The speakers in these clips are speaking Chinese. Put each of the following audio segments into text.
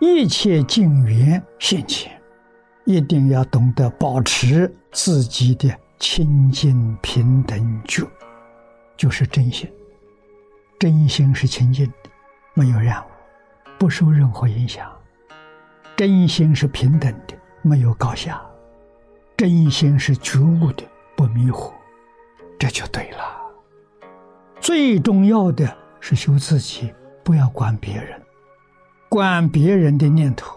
一切境缘现前，一定要懂得保持自己的清净平等觉，就是真心。真心是清净的，没有染污，不受任何影响。真心是平等的，没有高下。真心是觉悟的，不迷惑，这就对了。最重要的是修自己，不要管别人。管别人的念头，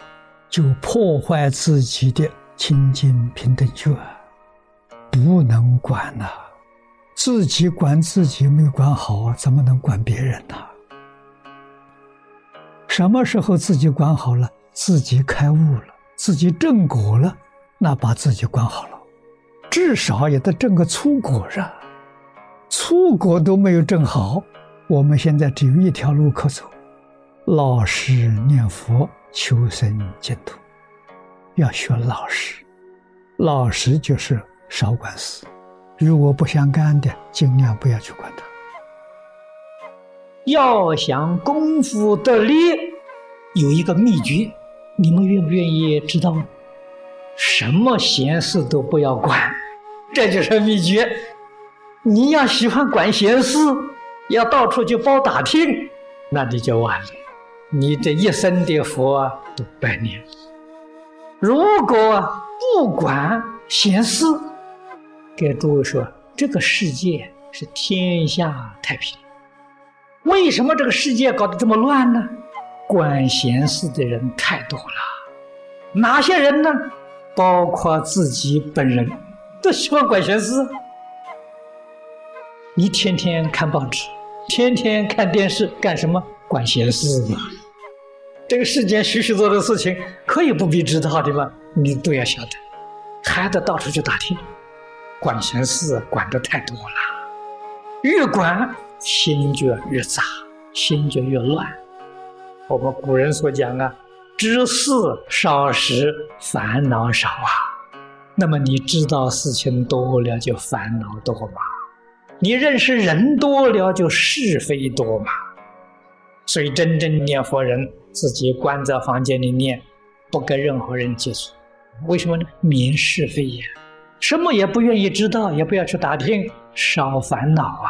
就破坏自己的清净平等觉，不能管呐。自己管自己没管好，怎么能管别人呢？什么时候自己管好了，自己开悟了，自己正果了，那把自己管好了，至少也得正个粗果啊。粗果都没有正好，我们现在只有一条路可走。老实念佛，求生净土，要学老实。老实就是少管事，如果不相干的，尽量不要去管它。要想功夫得力，有一个秘诀，你们愿不愿意知道？什么闲事都不要管，这就是秘诀。你要喜欢管闲事，要到处去包打听，那你就完了。你这一生的佛都白念。如果不管闲事，给诸位说，这个世界是天下太平。为什么这个世界搞得这么乱呢？管闲事的人太多了。哪些人呢？包括自己本人，都喜欢管闲事。你天天看报纸，天天看电视，干什么？管闲事嘛。这个世间许许多多的事情，可以不必知道的吧？你都要晓得，还得到处去打听，管闲事管的太多了，越管心就越杂，心就越乱。我们古人所讲啊，知事少时烦恼少啊。那么你知道事情多了就烦恼多嘛？你认识人多了就是非多嘛？所以真正念佛人。自己关在房间里念，不跟任何人接触，为什么呢？明是非呀，什么也不愿意知道，也不要去打听，少烦恼啊，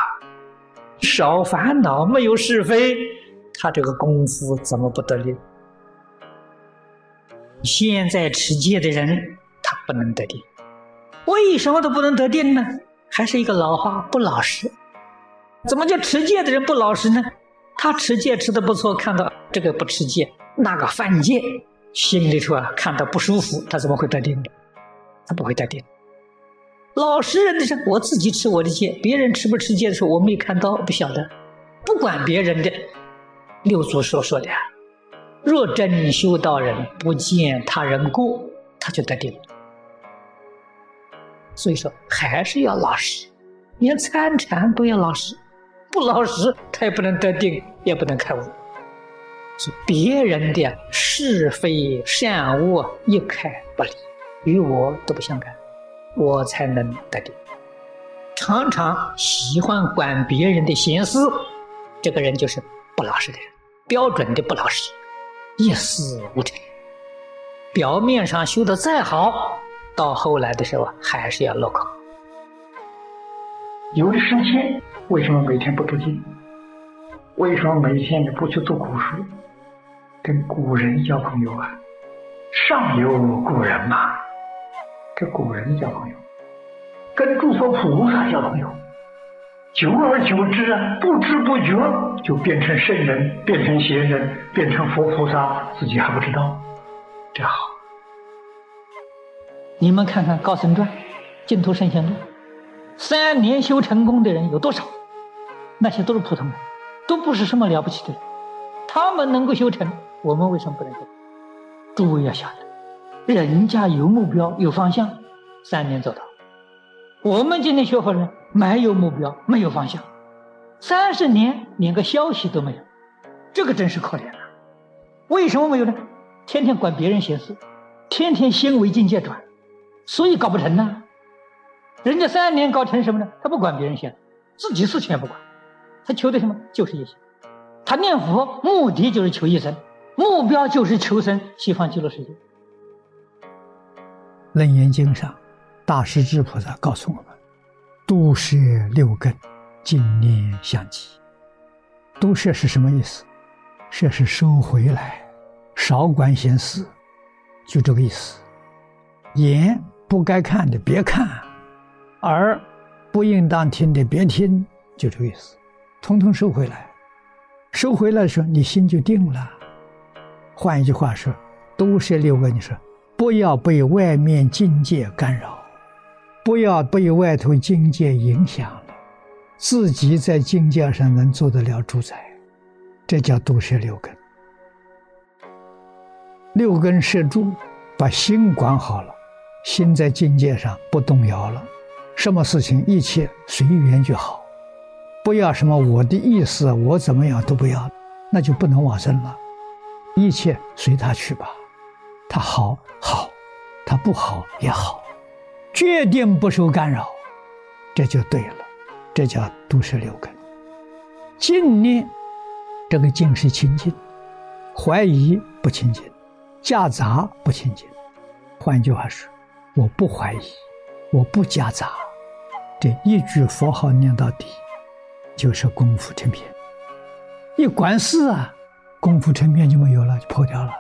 少烦恼，没有是非，他这个功夫怎么不得力？现在持戒的人，他不能得定，为什么都不能得定呢？还是一个老话，不老实。怎么叫持戒的人不老实呢？他持戒持的不错，看到这个不持戒，那个犯戒，心里头啊看到不舒服，他怎么会得定的？他不会得定。老实人的是我自己吃我的戒，别人吃不吃戒的时候，我没看到，不晓得。不管别人的，六祖所说的，若真修道人不见他人过，他就得定。所以说，还是要老实，连参禅都要老实。不老实，他也不能得定，也不能开悟。是别人的是非善恶一概不理，与我都不相干，我才能得定。常常喜欢管别人的闲事，这个人就是不老实的人，标准的不老实，一事无成。表面上修的再好，到后来的时候还是要落空。有的生气。为什么每天不读经？为什么每天也不去做古书？跟古人交朋友啊！上有古人嘛，跟古人交朋友，跟诸佛菩萨交朋友，久而久之啊，不知不觉就变成圣人，变成贤人，变成佛菩萨，自己还不知道，这好。你们看看《高僧传》《净土圣贤录》，三年修成功的人有多少？那些都是普通人，都不是什么了不起的人。他们能够修成，我们为什么不能够？诸位要晓得，人家有目标、有方向，三年做到。我们今天学佛人没有目标、没有方向，三十年连个消息都没有，这个真是可怜了。为什么没有呢？天天管别人闲事，天天心为境界转，所以搞不成呢。人家三年搞成什么呢？他不管别人闲，自己事情也不管。他求的什么？就是一生。他念佛目的就是求一生，目标就是求生西方极乐世界。《楞严经》上，大势至菩萨告诉我们：“都摄六根，净念相继。”都摄是什么意思？摄是收回来，少管闲事，就这个意思。眼不该看的别看，耳不应当听的别听，就这个意思，通通收回来。收回来的时候，你心就定了。换一句话说，都是六个。你说，不要被外面境界干扰，不要被外头境界影响了，自己在境界上能做得了主宰，这叫都是六根。六根摄住，把心管好了。心在境界上不动摇了，什么事情一切随缘就好，不要什么我的意思，我怎么样都不要，那就不能往生了。一切随他去吧，他好好，他不好也好，决定不受干扰，这就对了，这叫都是六根。净念，这个净是清净，怀疑不清净，夹杂不清净。换句话说。我不怀疑，我不夹杂，这一句佛号念到底，就是功夫成片。一管事啊，功夫成片就没有了，就破掉了。